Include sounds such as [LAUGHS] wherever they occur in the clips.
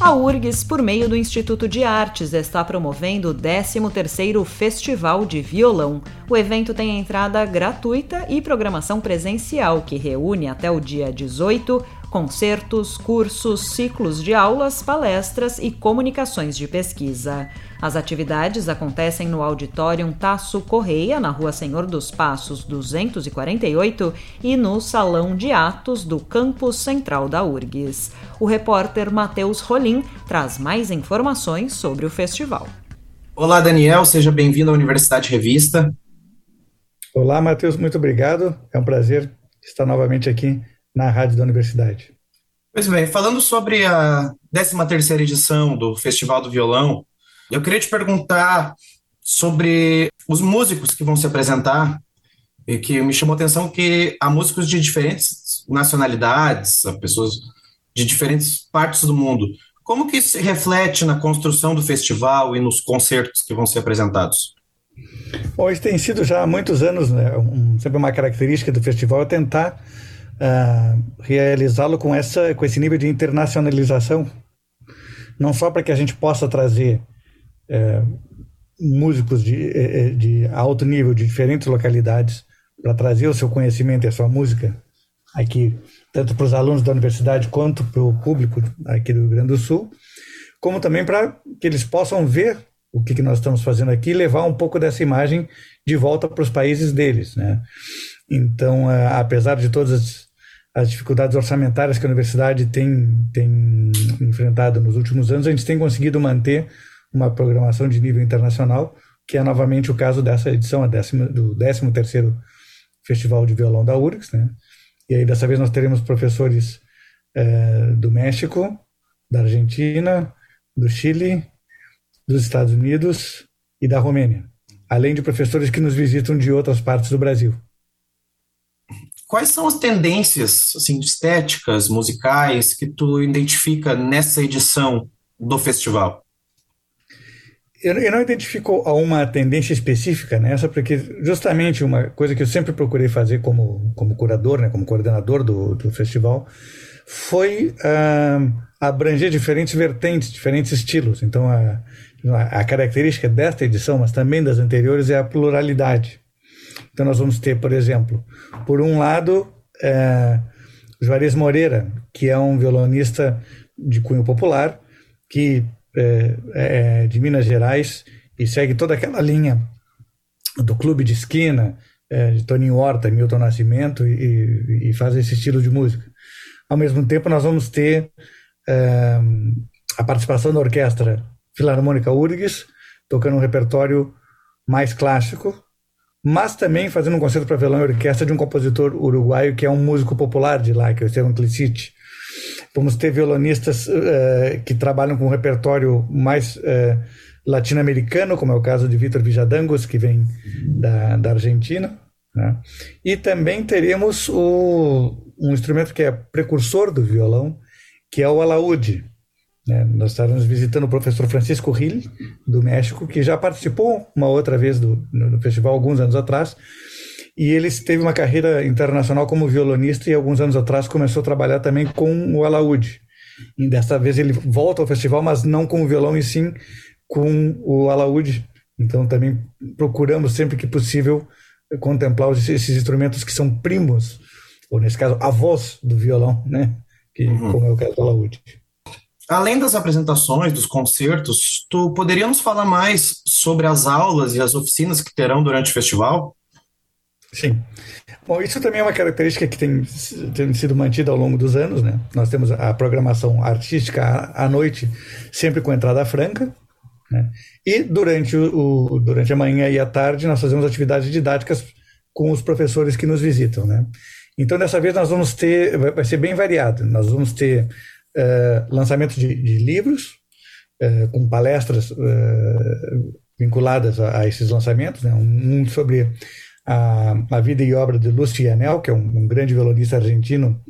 A URGS, por meio do Instituto de Artes, está promovendo o 13º Festival de Violão. O evento tem entrada gratuita e programação presencial, que reúne até o dia 18 concertos, cursos, ciclos de aulas, palestras e comunicações de pesquisa. As atividades acontecem no Auditório Tasso Correia, na Rua Senhor dos Passos 248, e no Salão de Atos do Campus Central da URGS. O repórter Matheus Rolim traz mais informações sobre o festival. Olá, Daniel, seja bem-vindo à Universidade Revista. Olá, Matheus, muito obrigado. É um prazer estar novamente aqui na rádio da universidade. Pois bem, falando sobre a 13ª edição do Festival do Violão, eu queria te perguntar sobre os músicos que vão se apresentar, e que me chamou a atenção que há músicos de diferentes nacionalidades, pessoas de diferentes partes do mundo. Como que isso se reflete na construção do festival e nos concertos que vão ser apresentados? Bom, isso tem sido já há muitos anos, né? Um, sempre uma característica do festival é tentar uh, realizá-lo com, essa, com esse nível de internacionalização, não só para que a gente possa trazer é, músicos de, é, é, de alto nível de diferentes localidades para trazer o seu conhecimento e a sua música aqui, tanto para os alunos da universidade quanto para o público aqui do Rio Grande do Sul, como também para que eles possam ver o que, que nós estamos fazendo aqui e levar um pouco dessa imagem de volta para os países deles. Né? Então, apesar de todas as, as dificuldades orçamentárias que a universidade tem, tem enfrentado nos últimos anos, a gente tem conseguido manter uma programação de nível internacional, que é novamente o caso dessa edição, a décima, do 13º Festival de Violão da URGS, né? E aí dessa vez nós teremos professores é, do México, da Argentina, do Chile, dos Estados Unidos e da Romênia, além de professores que nos visitam de outras partes do Brasil. Quais são as tendências assim, estéticas, musicais, que tu identifica nessa edição do festival? Eu, não identifico uma tendência específica nessa, porque justamente uma coisa que eu sempre procurei fazer como, como curador, né, como coordenador do, do festival, foi uh, abranger diferentes vertentes, diferentes estilos. Então, a, a característica desta edição, mas também das anteriores, é a pluralidade. Então, nós vamos ter, por exemplo, por um lado, uh, Juarez Moreira, que é um violonista de cunho popular, que é, é, de Minas Gerais e segue toda aquela linha do clube de esquina, é, de Toninho Horta, Milton Nascimento, e, e, faz esse estilo de música. Ao mesmo tempo, nós vamos ter é, a participação da Orquestra Filarmônica URGS, tocando um repertório mais clássico, mas também fazendo um concerto para violão e orquestra de um compositor uruguaio que é um músico popular de lá, que é o Esteban Clicite. Vamos ter violonistas uh, que trabalham com um repertório mais uh, latino-americano, como é o caso de Vitor Villadangos, que vem da, da Argentina. Né? E também teremos o, um instrumento que é precursor do violão, que é o alaúde. Né? Nós estaremos visitando o professor Francisco Hill, do México, que já participou uma outra vez do, no, no festival alguns anos atrás, e ele teve uma carreira internacional como violonista e alguns anos atrás começou a trabalhar também com o alaúde. E desta vez ele volta ao festival, mas não com o violão e sim com o alaúde. Então também procuramos sempre que possível contemplar esses instrumentos que são primos, ou nesse caso avós do violão, né? Que, uhum. Como é o caso do alaúde. Além das apresentações, dos concertos, tu poderíamos falar mais sobre as aulas e as oficinas que terão durante o festival? Sim. Bom, isso também é uma característica que tem, tem sido mantida ao longo dos anos, né? Nós temos a programação artística à, noite, sempre com entrada franca, né? E durante, o, durante a manhã e a tarde nós fazemos atividades didáticas com os professores que nos visitam, né? Então, dessa vez nós vamos ter, vai ser bem variado, nós vamos ter uh, lançamento de, de livros, uh, com palestras uh, vinculadas a, a, esses lançamentos, né? um sobre a, a vida e obra de Lúcio Anel, que é um, um, grande violonista argentino,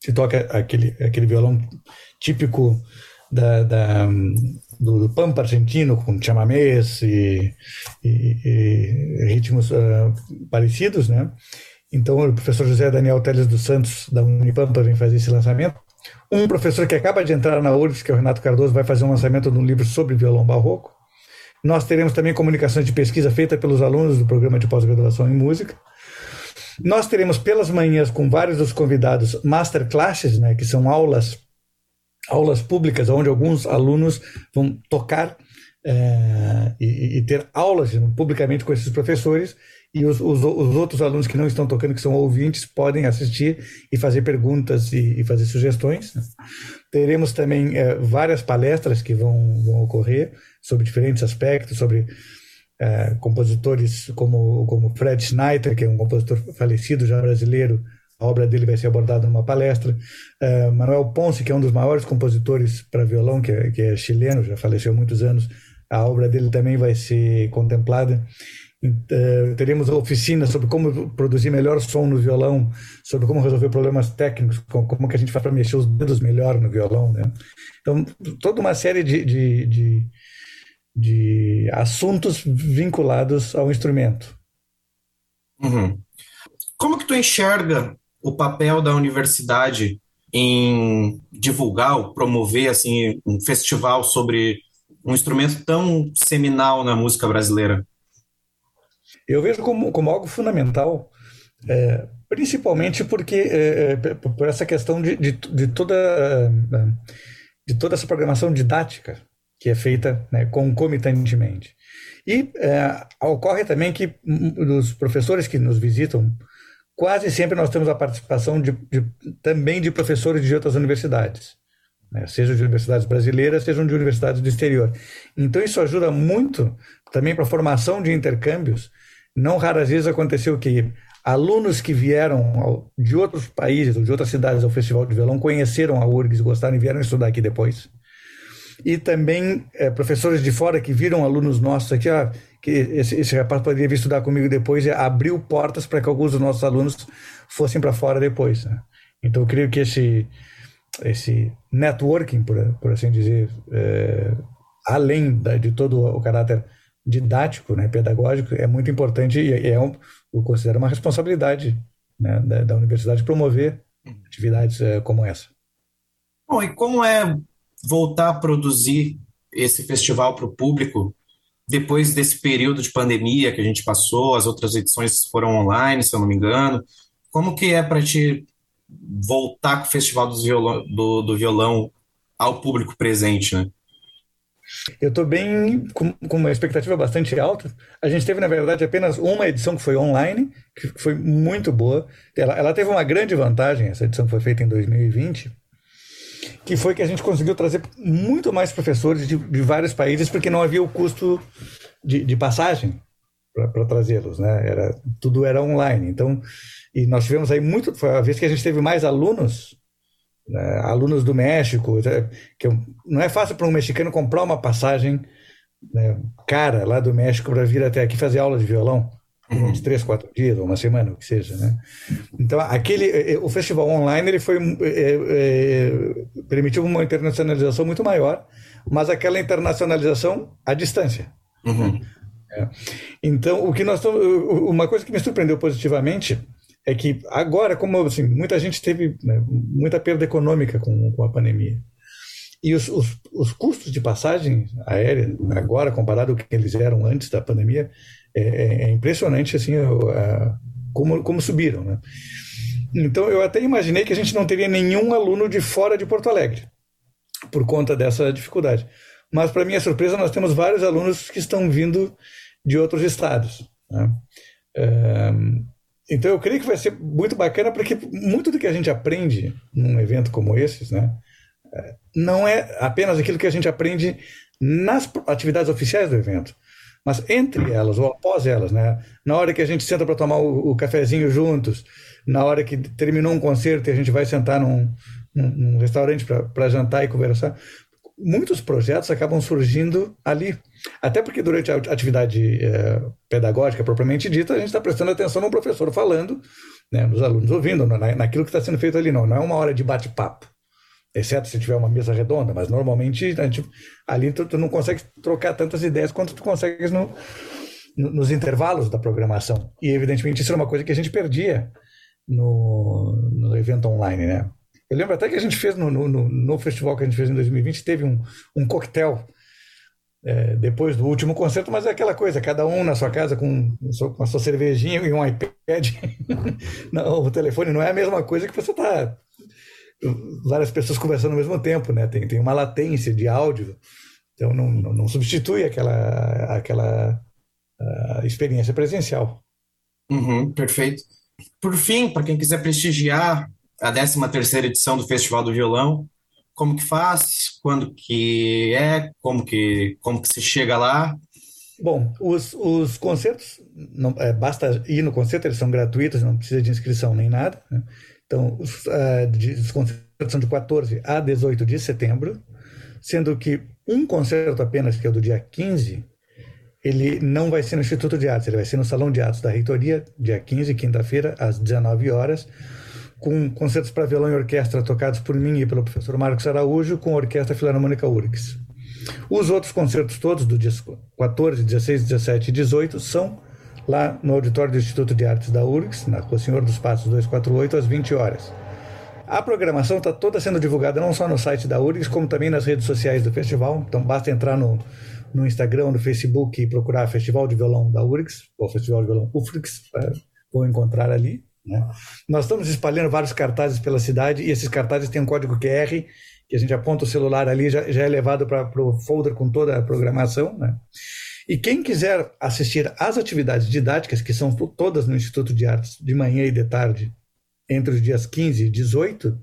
que toca aquele, aquele violão típico da, da do, do, Pampa argentino, com chamamés e, e, e ritmos uh, parecidos, né? Então, o professor José Daniel Teles dos Santos, da Unipampa, vem fazer esse lançamento. Um professor que acaba de entrar na URGS, que é o Renato Cardoso, vai fazer um lançamento de um livro sobre violão barroco. Nós teremos também comunicações de pesquisa feita pelos alunos do programa de pós-graduação em música. Nós teremos pelas manhãs com vários dos convidados masterclasses, né, que são aulas aulas públicas onde alguns alunos vão tocar é, e, e, ter aulas publicamente com esses professores e os, os, os, outros alunos que não estão tocando, que são ouvintes, podem assistir e fazer perguntas e, e fazer sugestões. Teremos também é, várias palestras que vão, vão ocorrer sobre diferentes aspectos, sobre é, compositores como, como Fred Schneider, que é um compositor falecido já brasileiro, a obra dele vai ser abordada numa palestra. Uh, Manuel Ponce, que é um dos maiores compositores para violão, que é, que é, chileno, já faleceu há muitos anos, a obra dele também vai ser contemplada. Uh, teremos oficinas sobre como produzir melhor som no violão, sobre como resolver problemas técnicos, como, como que a gente faz para mexer os dedos melhor no violão. Né? Então, toda uma série de, de, de, de assuntos vinculados ao instrumento. Uhum. Como que tu enxerga o papel da universidade em divulgar, promover assim um festival sobre um instrumento tão seminal na música brasileira? Eu vejo como, como algo fundamental, é, principalmente porque é, é por essa questão de, de, de, toda de toda essa programação didática que é feita né, concomitantemente. E é, ocorre também que os professores que nos visitam quase sempre nós temos a participação de, de, também de professores de outras universidades, né? seja de universidades brasileiras, sejam de universidades do exterior. Então isso ajuda muito também para a formação de intercâmbios. Não raras vezes aconteceu que alunos que vieram de outros países ou de outras cidades ao Festival de Violão conheceram a URGS, gostaram e vieram estudar aqui depois e também é, professores de fora que viram alunos nossos aqui, ah, que esse, esse rapaz poderia vir estudar comigo depois e abriu portas para que alguns dos nossos alunos fossem para fora depois. Né? Então, eu creio que esse, esse networking, por, por assim dizer, é, além da, de todo o caráter didático, né, pedagógico, é muito importante e é, um, eu considero uma responsabilidade né, da, da universidade promover atividades é, como essa. Bom, e como é voltar a produzir esse festival para o público depois desse período de pandemia que a gente passou, as outras edições foram online, se eu não me engano. Como que é para te voltar com o Festival do Violão, do, do violão ao público presente, né? Eu estou bem com, com, uma expectativa bastante alta. A gente teve, na verdade, apenas uma edição que foi online, que foi muito boa. Ela, ela teve uma grande vantagem, essa edição foi feita em 2020, que foi que a gente conseguiu trazer muito mais professores de, de vários países, porque não havia o custo de, de passagem para trazê-los, né? Era, tudo era online. Então, e nós tivemos aí muito, foi a vez que a gente teve mais alunos, né? alunos do México, é, que não é fácil para um mexicano comprar uma passagem né, cara lá do México para vir até aqui fazer aula de violão uhum. uns três, quatro dias, ou uma semana, o que seja, né? Então, aquele, eh, eh, o festival online, ele foi, é, é, permitiu uma internacionalização muito maior, mas aquela internacionalização à distância. Uhum. É. Então, o que nós uma coisa que me surpreendeu positivamente é que agora, como assim, muita gente teve né, muita perda econômica com, com a pandemia, e os, os, os, custos de passagem aérea, agora, comparado ao que eles eram antes da pandemia, é, é, é impressionante assim a, como, como subiram. Né? Então eu até imaginei que a gente não teria nenhum aluno de fora de Porto Alegre por conta dessa dificuldade. Mas para minha surpresa nós temos vários alunos que estão vindo de outros estados. Né? Então eu creio que vai ser muito bacana porque muito do que a gente aprende num evento como esses, né, é, não é apenas aquilo que a gente aprende nas atividades oficiais do evento, mas entre elas ou após elas, né? Na hora que a gente senta para tomar o, o, cafezinho juntos, na hora que terminou um concerto e a gente vai sentar num, num, num restaurante para jantar e conversar, muitos projetos acabam surgindo ali. Até porque durante a atividade é, pedagógica propriamente dita, a gente está prestando atenção no professor falando, né, nos alunos ouvindo, na, naquilo que está sendo feito ali. Não, não é uma hora de bate-papo. Exceto se tiver uma mesa redonda, mas normalmente gente, ali tu, tu, não consegue trocar tantas ideias quanto tu consegues no, no, nos intervalos da programação. E evidentemente isso era uma coisa que a gente perdia no, no evento online, né? Eu lembro até que a gente fez no, no, no festival que a gente fez em 2020, teve um, um coquetel é, depois do último concerto, mas é aquela coisa, cada um na sua casa com, com a sua cervejinha e um iPad. [LAUGHS] não, o telefone não é a mesma coisa que você está várias pessoas conversando ao mesmo tempo, né? Tem, tem uma latência de áudio, então não, não, não substitui aquela, aquela uh, experiência presencial. Uhum, perfeito. Por fim, para quem quiser prestigiar a 13 terceira edição do Festival do Violão. Como que faz? Quando que é? Como que, como que se chega lá? Bom, os, os concertos, não, é, basta ir no concerto, eles são gratuitos, não precisa de inscrição nem nada. Né? Então, os, uh, de, os concertos são de 14 a 18 de setembro, sendo que um concerto apenas, que é o do dia 15, ele não vai ser no Instituto de Artes, ele vai ser no Salão de Artes da Reitoria, dia 15, quinta-feira, às 19 horas, com concertos para violão e orquestra tocados por mim e pelo professor Marcos Araújo, com a Orquestra Filarmônica URGS. Os outros concertos todos, do dia 14, 16, 17 e 18, são lá no auditório do Instituto de Artes da URGS, na Rua Senhor dos Passos 248, às 20 horas. A programação está toda sendo divulgada não só no site da URGS, como também nas redes sociais do festival. Então basta entrar no, no Instagram, no Facebook e procurar Festival de Violão da URGS, ou Festival de Violão UFRGS, vão encontrar ali. Né? Nós estamos espalhando vários cartazes pela cidade e esses cartazes têm um código QR que a gente aponta o celular ali já, já é levado para o folder com toda a programação. Né? E quem quiser assistir às atividades didáticas, que são todas no Instituto de Artes, de manhã e de tarde, entre os dias 15 e 18,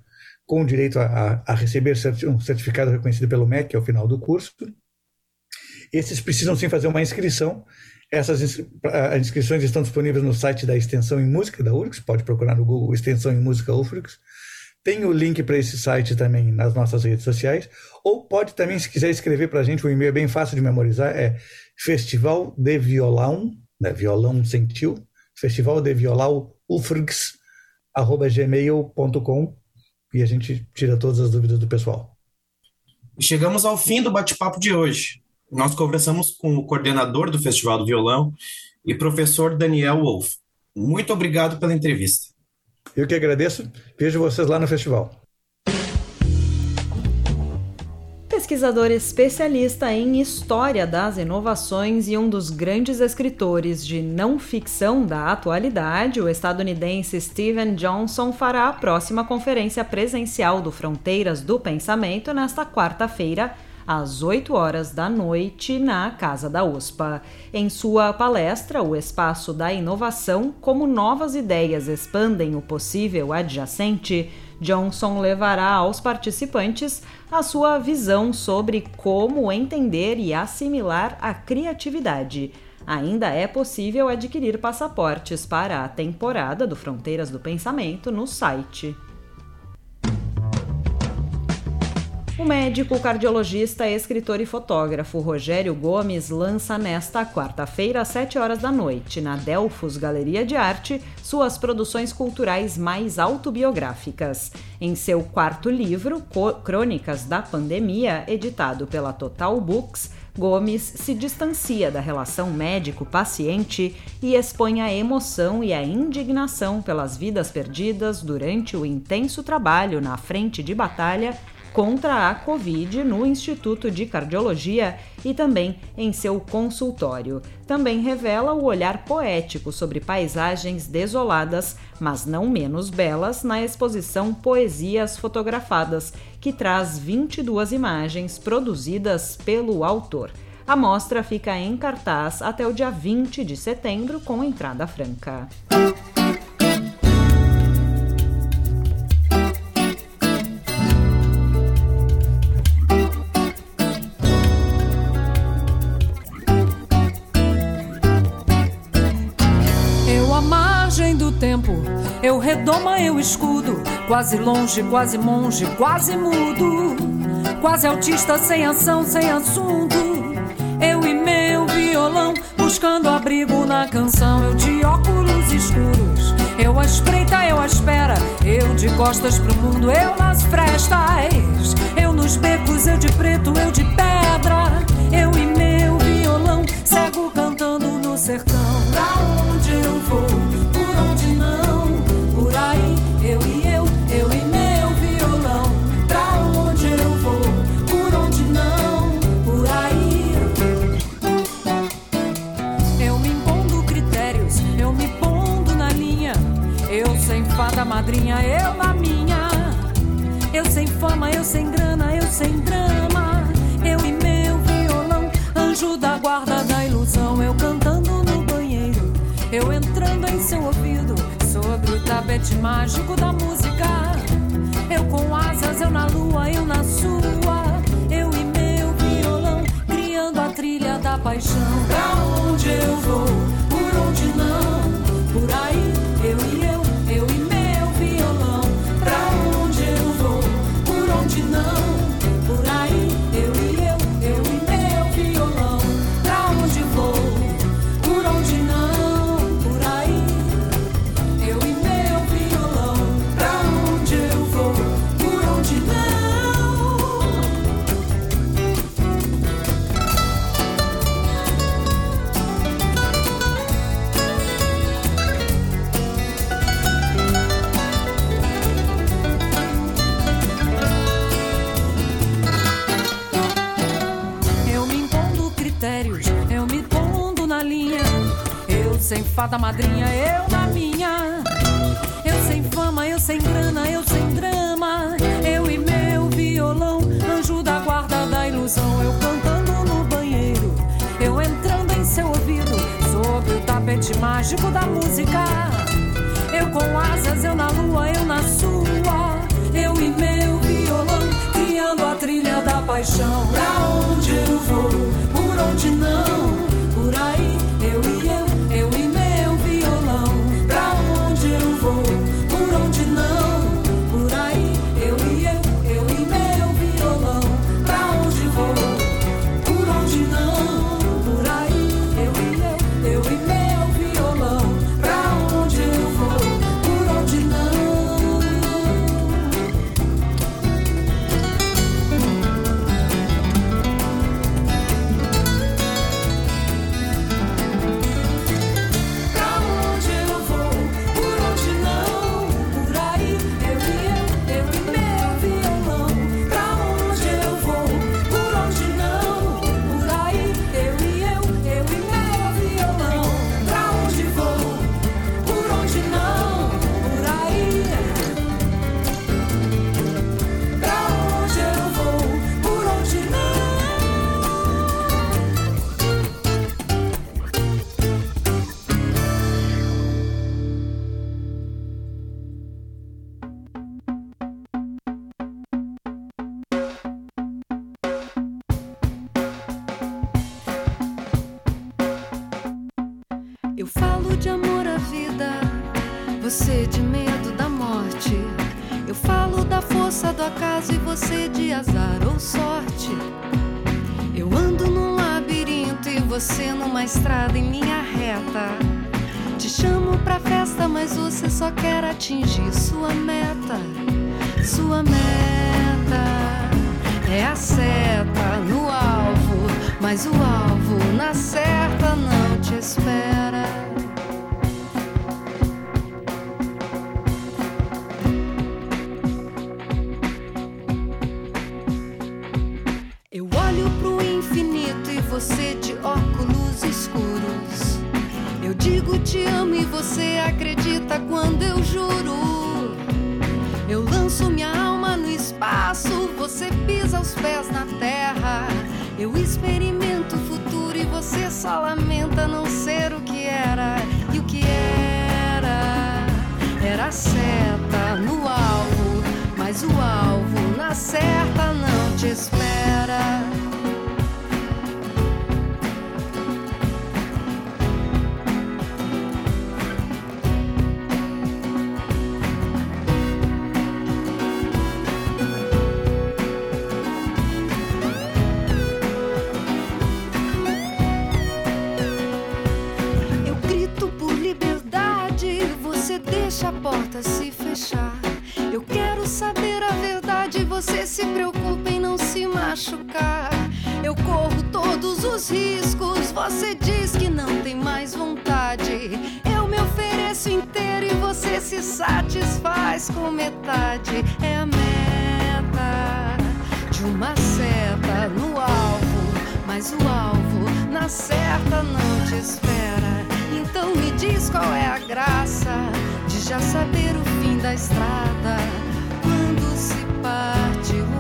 com direito a, a receber um certificado reconhecido pelo MEC ao final do curso, esses precisam sim fazer uma inscrição essas inscrições estão disponíveis no site da Extensão em Música da URGS, pode procurar no Google Extensão em Música UFRGS. Tem o link para esse site também nas nossas redes sociais, ou pode também, se quiser escrever para a gente, o e-mail é bem fácil de memorizar, é Festival de Violão, né, violão sentiu, Festival de Violão UFRGS, arroba gmail.com, e a gente tira todas as dúvidas do pessoal. Chegamos ao fim do bate-papo de hoje. Nós conversamos com o coordenador do Festival do Violão e professor Daniel Wolff. Muito obrigado pela entrevista. Eu que agradeço. Vejo vocês lá no festival. Pesquisador especialista em história das inovações e um dos grandes escritores de não ficção da atualidade, o estadunidense Steven Johnson fará a próxima conferência presencial do Fronteiras do Pensamento nesta quarta-feira, às 8 horas da noite, na Casa da USPA. Em sua palestra, O Espaço da Inovação: Como Novas Ideias Expandem o Possível Adjacente, Johnson levará aos participantes a sua visão sobre como entender e assimilar a criatividade. Ainda é possível adquirir passaportes para a temporada do Fronteiras do Pensamento no site. O médico, cardiologista, escritor e fotógrafo Rogério Gomes lança nesta quarta-feira, às 7 horas da noite, na Delfos Galeria de Arte, suas produções culturais mais autobiográficas. Em seu quarto livro, Crônicas da Pandemia, editado pela Total Books, Gomes se distancia da relação médico-paciente e expõe a emoção e a indignação pelas vidas perdidas durante o intenso trabalho na frente de batalha contra a Covid no Instituto de Cardiologia e também em seu consultório. Também revela o olhar poético sobre paisagens desoladas, mas não menos belas, na exposição Poesias Fotografadas, que traz 22 imagens produzidas pelo autor. A mostra fica em cartaz até o dia 20 de setembro, com entrada franca. Redoma eu escudo, quase longe, quase monge, quase mudo. quase autista, sem ação, sem assunto. Eu e meu violão, buscando abrigo na canção. Eu de óculos escuros, eu à espreita, eu à espera. Eu de costas pro mundo, eu nas frestas. Eu nos becos, eu de preto, eu de pedra. Eu e meu violão, cego cantando no sertão. Sem fama, eu sem grana, eu sem drama. Eu e meu violão, anjo da guarda da ilusão. Eu cantando no banheiro, eu entrando em seu ouvido. Sobre o tapete mágico da música. Eu com asas, eu na lua, eu na sua. Eu e meu violão, criando a trilha da paixão. Pra onde eu vou? Fada madrinha, eu na minha. Eu sem fama, eu sem grana, eu sem drama. Eu e meu violão, anjo da guarda da ilusão. Eu cantando no banheiro, eu entrando em seu ouvido. Sobre o tapete mágico da música. Eu com asas, eu na lua, eu na sua. Eu e meu violão, criando a trilha da paixão. Seta no alvo, mas o alvo na certa não te espera. Deixa a porta se fechar. Eu quero saber a verdade, você se preocupa em não se machucar. Eu corro todos os riscos, você diz que não tem mais vontade. Eu me ofereço inteiro e você se satisfaz com metade. É a meta de uma seta no alvo, mas o alvo na certa não te espera. Então me diz qual é a graça já saber o fim da estrada. Quando se parte rumo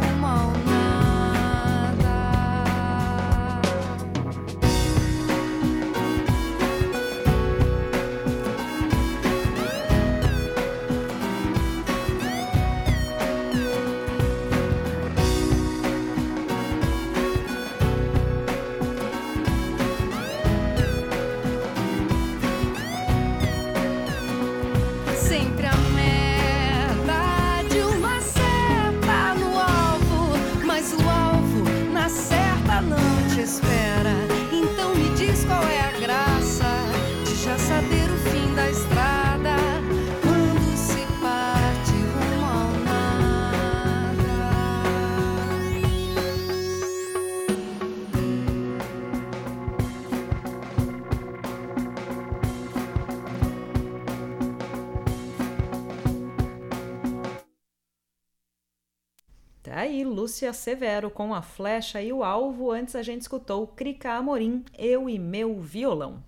Lúcia Severo com a flecha e o alvo. Antes a gente escutou Crica Amorim, Eu e Meu Violão.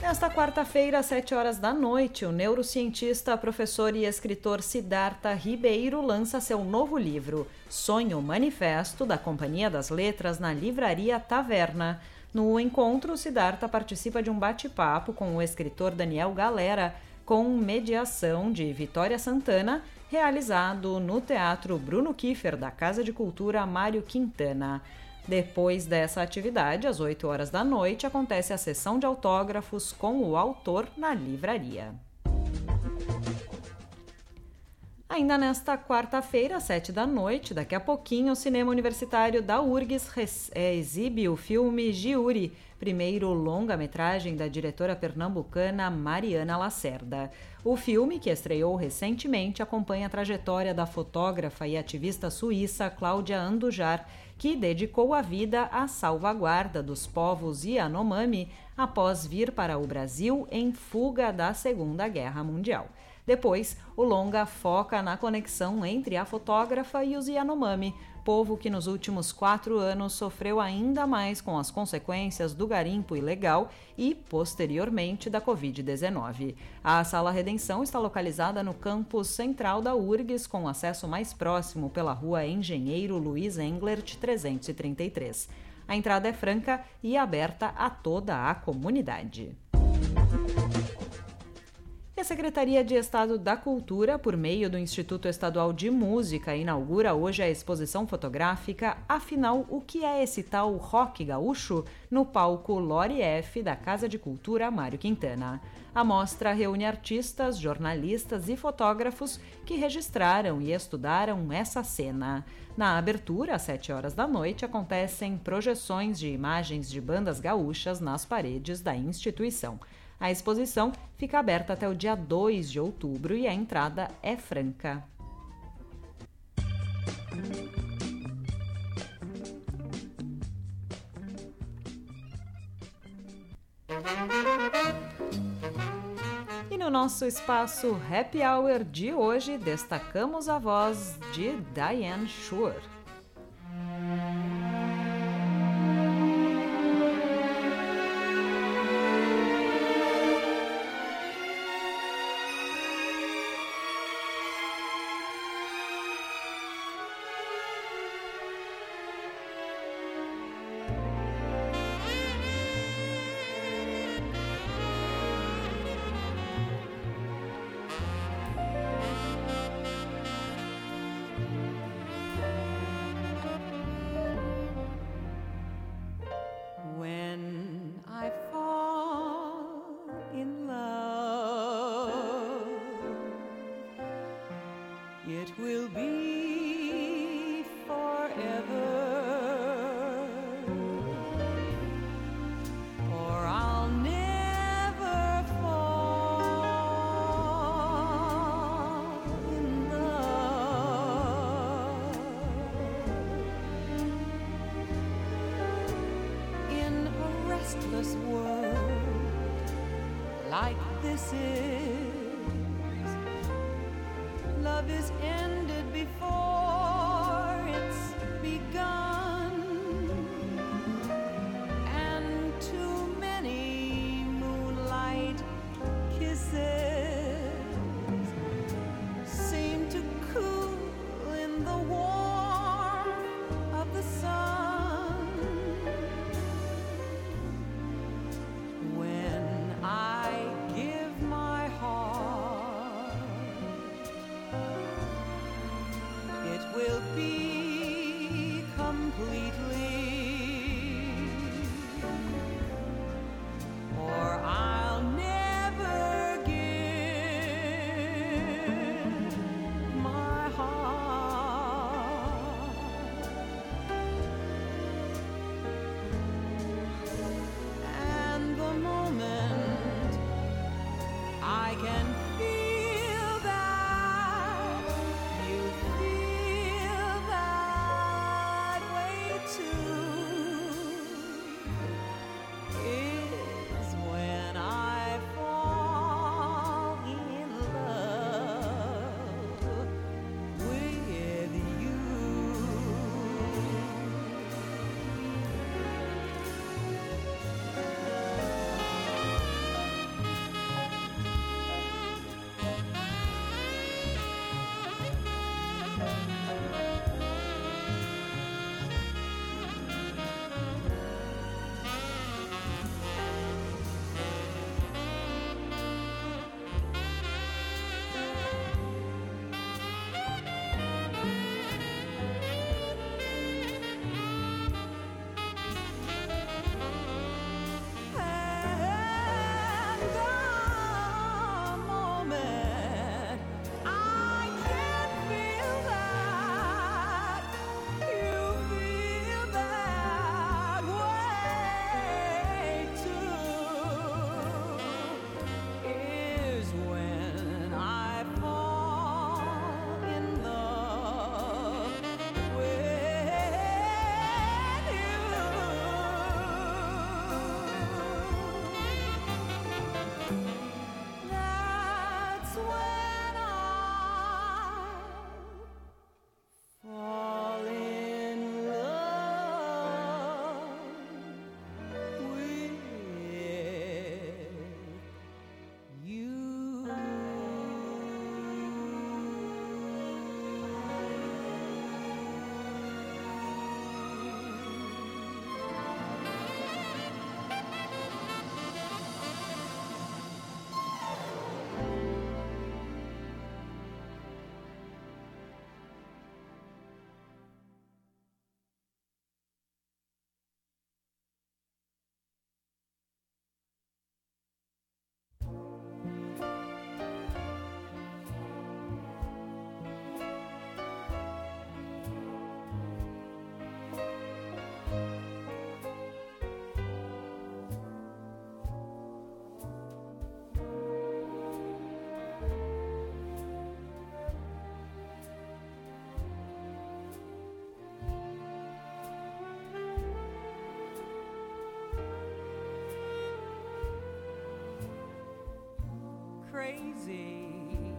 Nesta quarta-feira, às 7 horas da noite, o neurocientista, professor e escritor Siddhartha Ribeiro lança seu novo livro, Sonho Manifesto, da Companhia das Letras, na livraria Taverna. No encontro, Siddhartha participa de um bate-papo com o escritor Daniel Galera, com mediação de Vitória Santana realizado no Teatro Bruno Kiefer, da Casa de Cultura Mário Quintana. Depois dessa atividade, às 8 horas da noite, acontece a sessão de autógrafos com o autor na livraria. Ainda nesta quarta-feira, às sete da noite, daqui a pouquinho, o Cinema Universitário da URGS é, exibe o filme Giuri, primeiro longa-metragem da diretora pernambucana Mariana Lacerda. O filme, que estreou recentemente, acompanha a trajetória da fotógrafa e ativista suíça Cláudia Andujar, que dedicou a vida à salvaguarda dos povos Yanomami após vir para o Brasil em fuga da Segunda Guerra Mundial. Depois, o longa foca na conexão entre a fotógrafa e os Yanomami, povo que nos últimos quatro anos sofreu ainda mais com as consequências do garimpo ilegal e, posteriormente, da Covid-19. A Sala Redenção está localizada no campus central da URGS, com acesso mais próximo pela rua Engenheiro Luiz Englert 333. A entrada é franca e aberta a toda a comunidade a Secretaria de Estado da Cultura, por meio do Instituto Estadual de Música, inaugura hoje a exposição fotográfica Afinal, o que é esse tal rock gaúcho? no palco Lore F da Casa de Cultura Mário Quintana. A mostra reúne artistas, jornalistas e fotógrafos que registraram e estudaram essa cena. Na abertura, às 7 horas da noite, acontecem projeções de imagens de bandas gaúchas nas paredes da instituição. A exposição fica aberta até o dia 2 de outubro e a entrada é franca. E no nosso espaço Happy Hour de hoje, destacamos a voz de Diane Shore. Love is endless. crazy.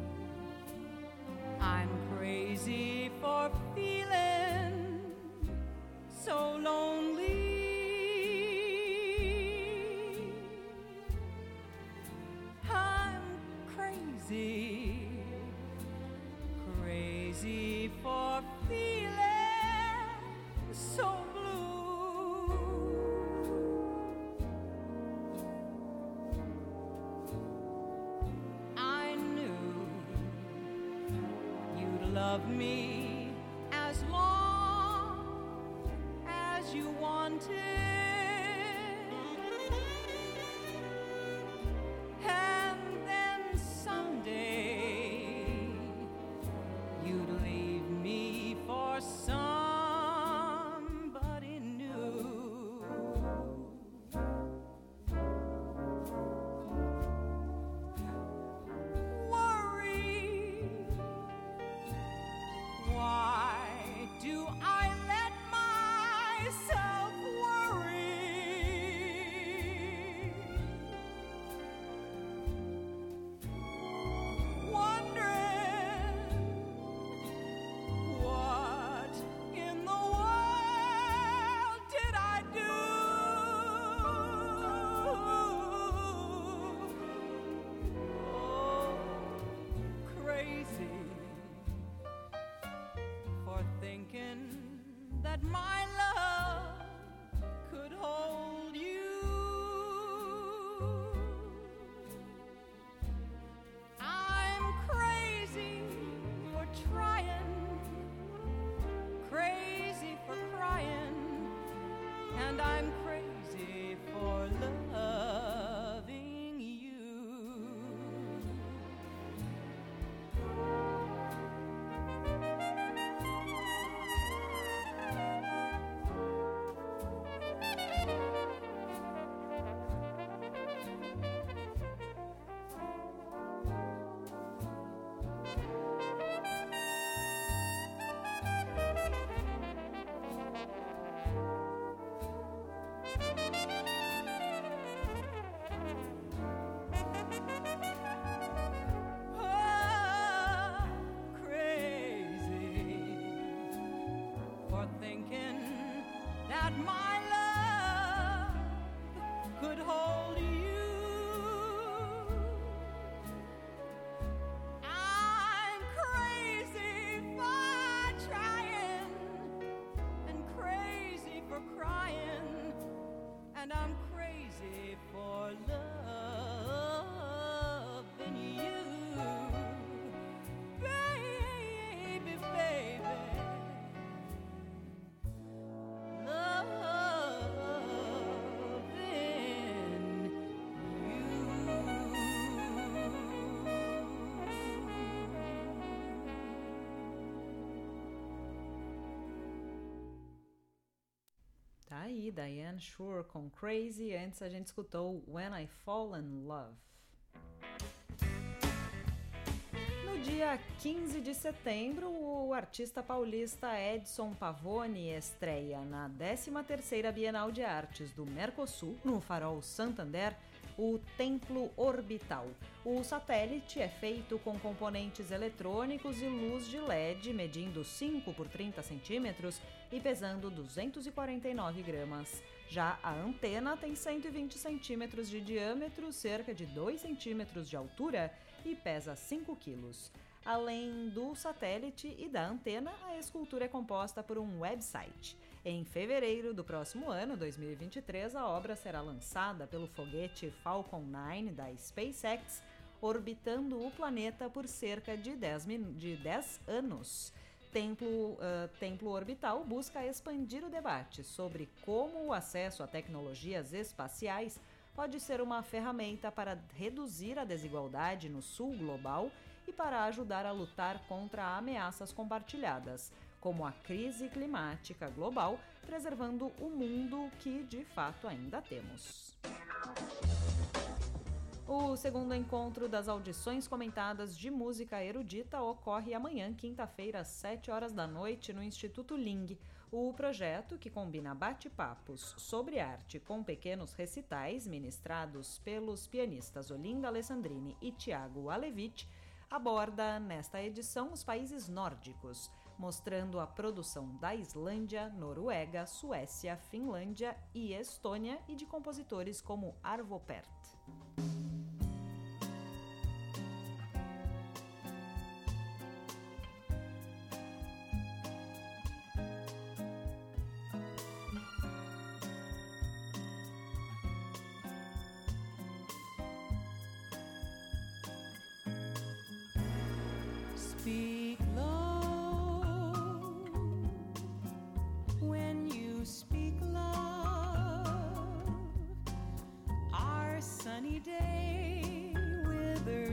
I'm crazy for feeling so lonely. I'm crazy, crazy for feeling so me. and I'm Diane Shore com Crazy. Antes a gente escutou When I Fall in Love. No dia 15 de setembro, o artista paulista Edson Pavone estreia na 13ª Bienal de Artes do Mercosul, no Farol Santander, o Templo Orbital. O satélite é feito com componentes eletrônicos e luz de LED, medindo 5 por 30 centímetros e pesando 249 gramas. Já a antena tem 120 centímetros de diâmetro, cerca de 2 centímetros de altura e pesa 5 quilos. Além do satélite e da antena, a escultura é composta por um website. Em fevereiro do próximo ano, 2023, a obra será lançada pelo foguete Falcon 9 da SpaceX, orbitando o planeta por cerca de 10, min- de 10 anos. Templo, ah, Templo Orbital busca expandir o debate sobre como o acesso a tecnologias espaciais pode ser uma ferramenta para reduzir a desigualdade no sul global e para ajudar a lutar contra ameaças compartilhadas, como a crise climática global, preservando o mundo que de fato ainda temos. O segundo encontro das audições comentadas de música erudita ocorre amanhã, quinta-feira, às 7 horas da noite, no Instituto Ling. O projeto, que combina bate-papos sobre arte com pequenos recitais ministrados pelos pianistas Olinda Alessandrini e Tiago Alevich, aborda nesta edição os países nórdicos, mostrando a produção da Islândia, Noruega, Suécia, Finlândia e Estônia e de compositores como Arvo Pärt.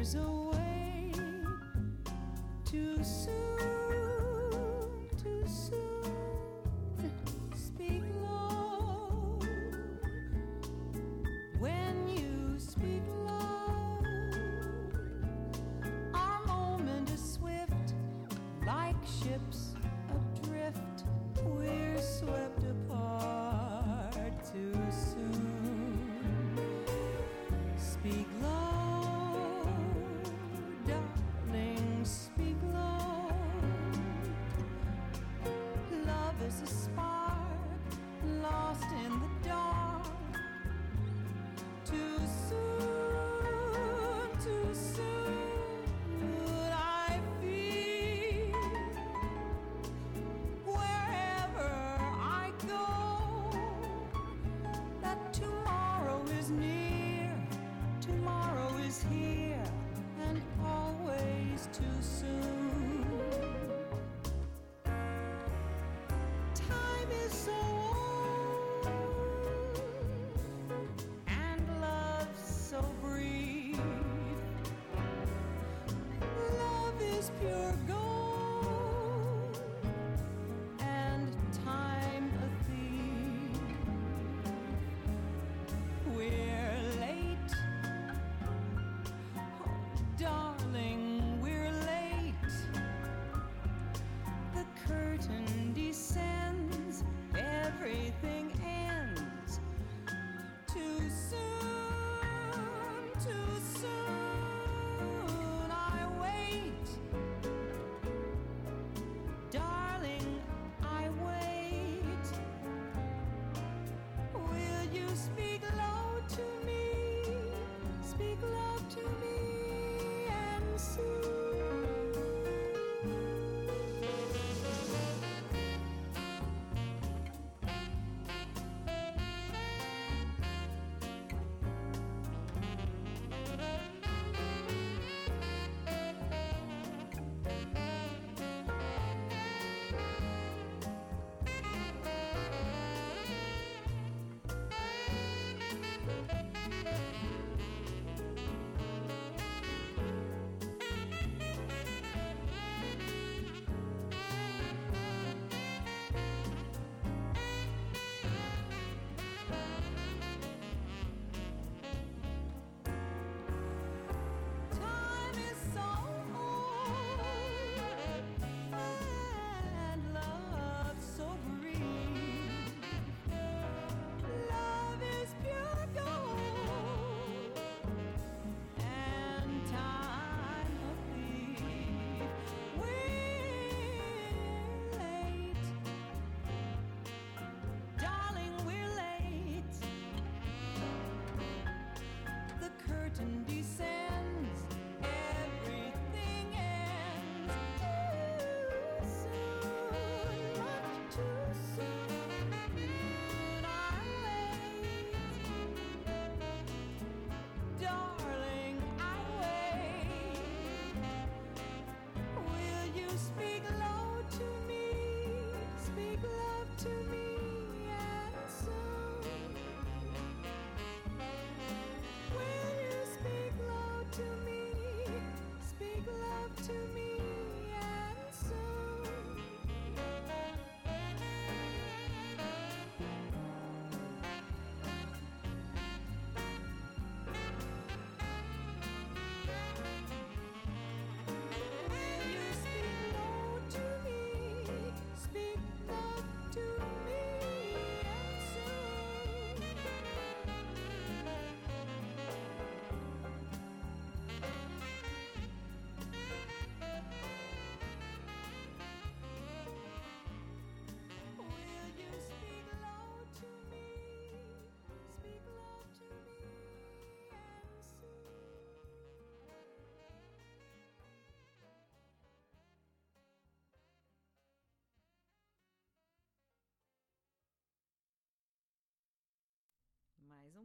Withers away too soon,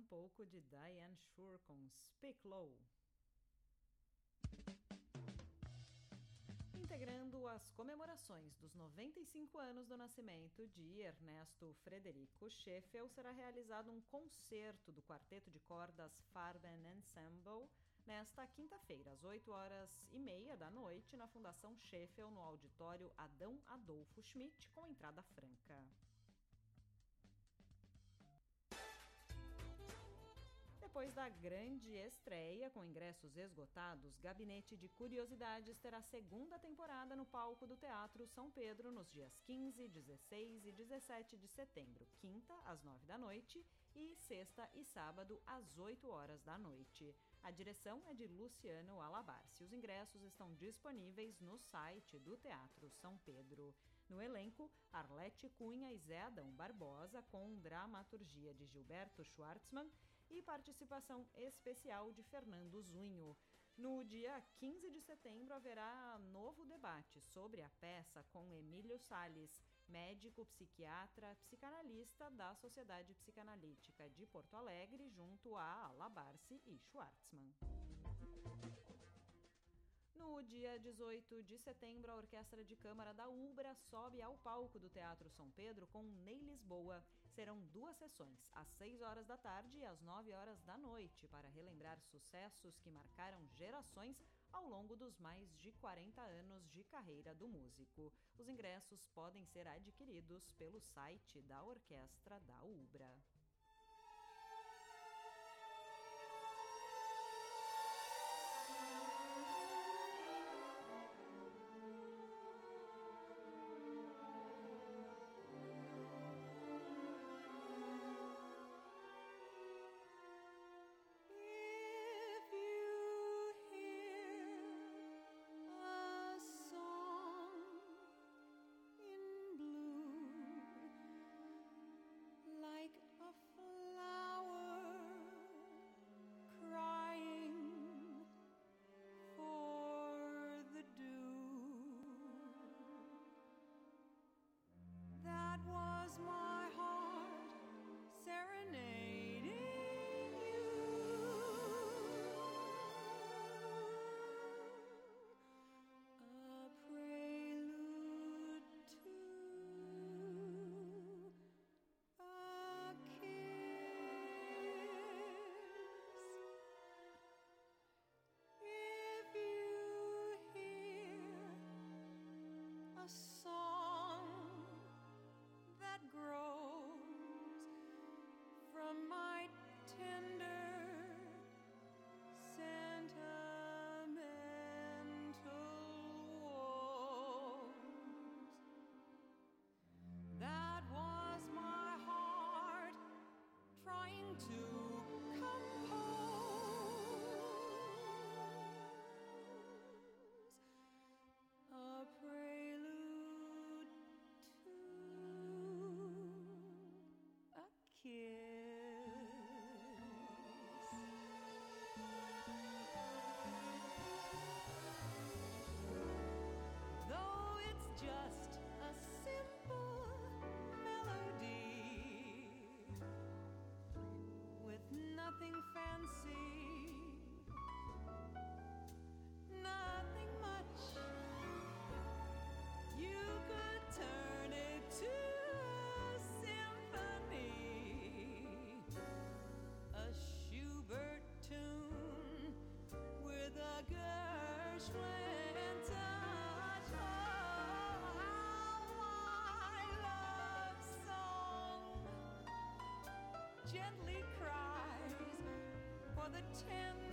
pouco de Diane Shure com Speak Low. Integrando as comemorações dos 95 anos do nascimento de Ernesto Frederico Scheffel, será realizado um concerto do quarteto de cordas Farben Ensemble nesta quinta-feira, às 8 horas e meia da noite, na Fundação Scheffel, no auditório Adão Adolfo Schmidt, com entrada franca. Depois da grande estreia, com ingressos esgotados, Gabinete de Curiosidades terá segunda temporada no palco do Teatro São Pedro nos dias 15, 16 e 17 de setembro, quinta às 9 da noite e sexta e sábado às 8 horas da noite. A direção é de Luciano Alabarce. Os ingressos estão disponíveis no site do Teatro São Pedro. No elenco, Arlete Cunha e Zé Adão Barbosa, com dramaturgia de Gilberto Schwartzmann e participação especial de Fernando Zunho. No dia 15 de setembro haverá novo debate sobre a peça com Emílio Sales, médico, psiquiatra, psicanalista da Sociedade Psicanalítica de Porto Alegre, junto a Alabarce e Schwartzmann. No dia 18 de setembro, a Orquestra de Câmara da Ubra sobe ao palco do Teatro São Pedro com Ney Lisboa. Serão duas sessões, às 6 horas da tarde e às 9 horas da noite, para relembrar sucessos que marcaram gerações ao longo dos mais de 40 anos de carreira do músico. Os ingressos podem ser adquiridos pelo site da Orquestra da Ubra. Oh, gently cries for the tender.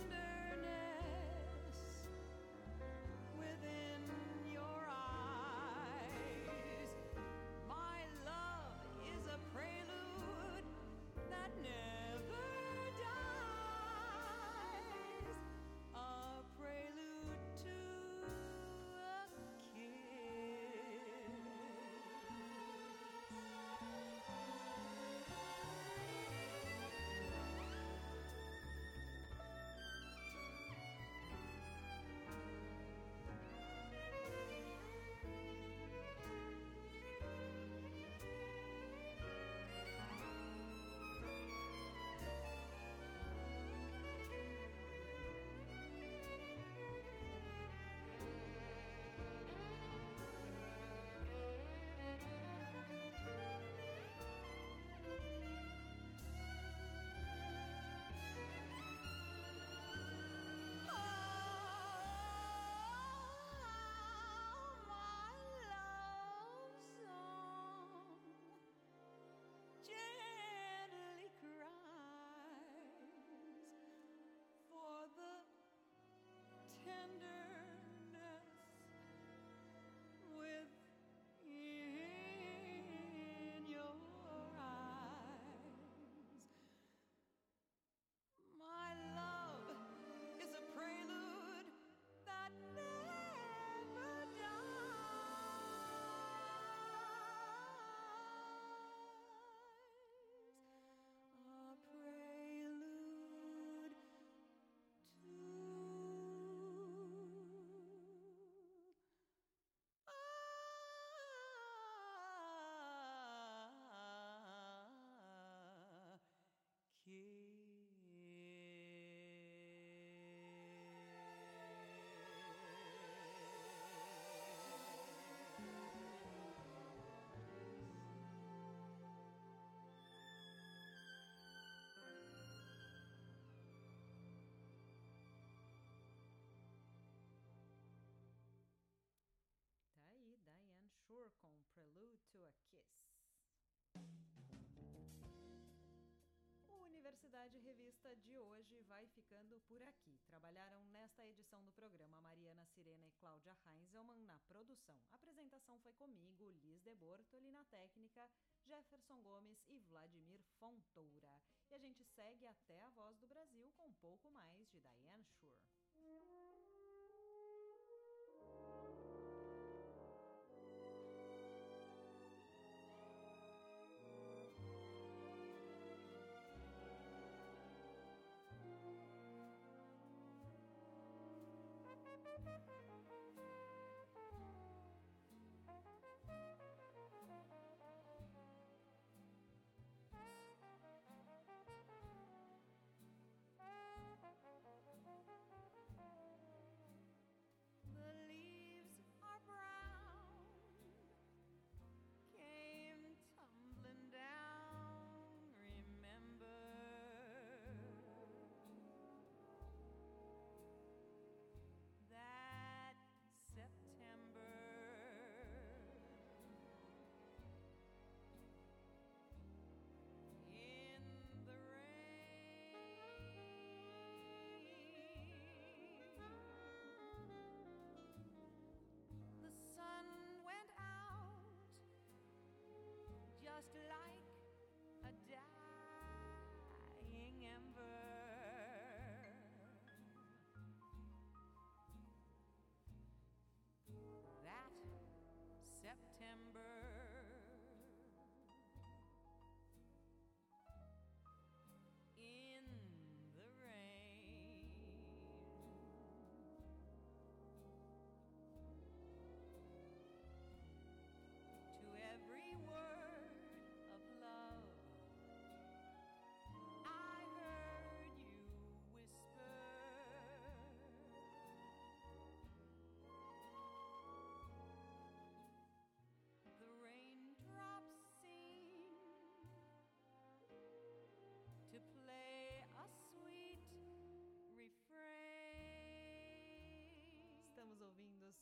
Universidade Revista de hoje vai ficando por aqui. Trabalharam nesta edição do programa Mariana Sirena e Cláudia Heinzelmann na produção. A apresentação foi comigo, Liz de Bortoli, na técnica, Jefferson Gomes e Vladimir Fontoura. E a gente segue até a Voz do Brasil com um pouco mais de Diane Shure.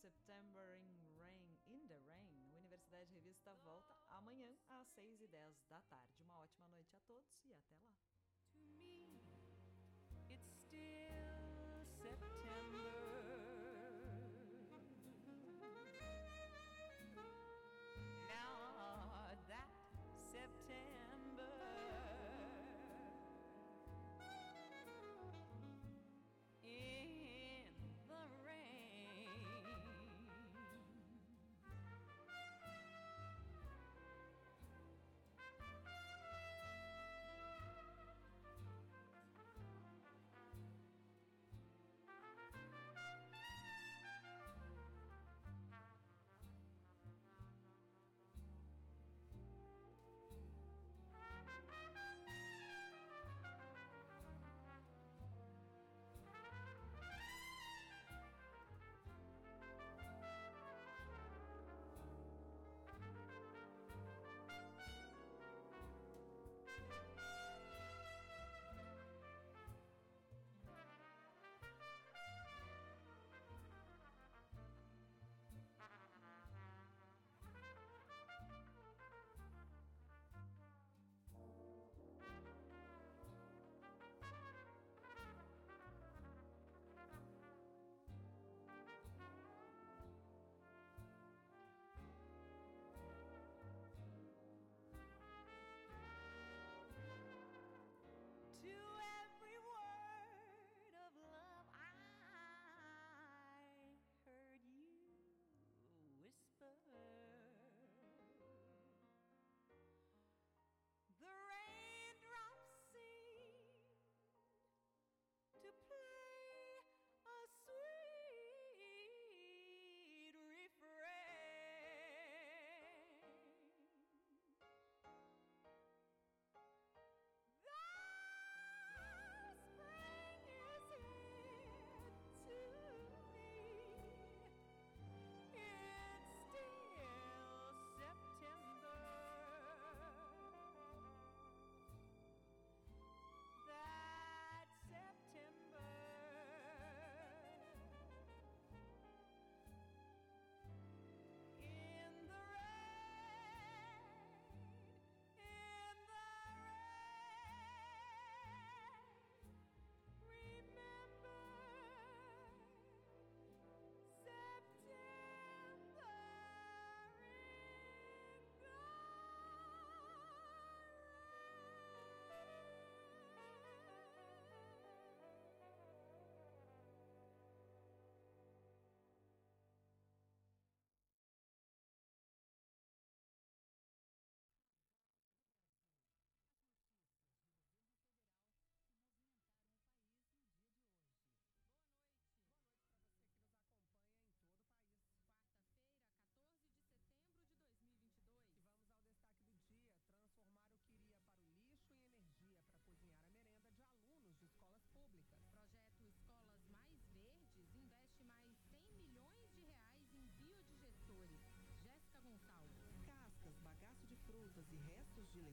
September in Rain, in the Rain. Universidade Revista volta amanhã às 6 e 10 da tarde. Uma ótima noite a todos e até lá.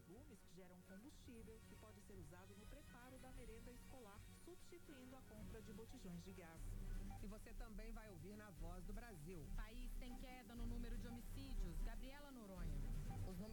Legumes que geram combustível que pode ser usado no preparo da merenda escolar, substituindo a compra de botijões de gás. E você também vai ouvir na Voz do Brasil. País tem queda no número de homicídios. Gabriela Noronha. Os números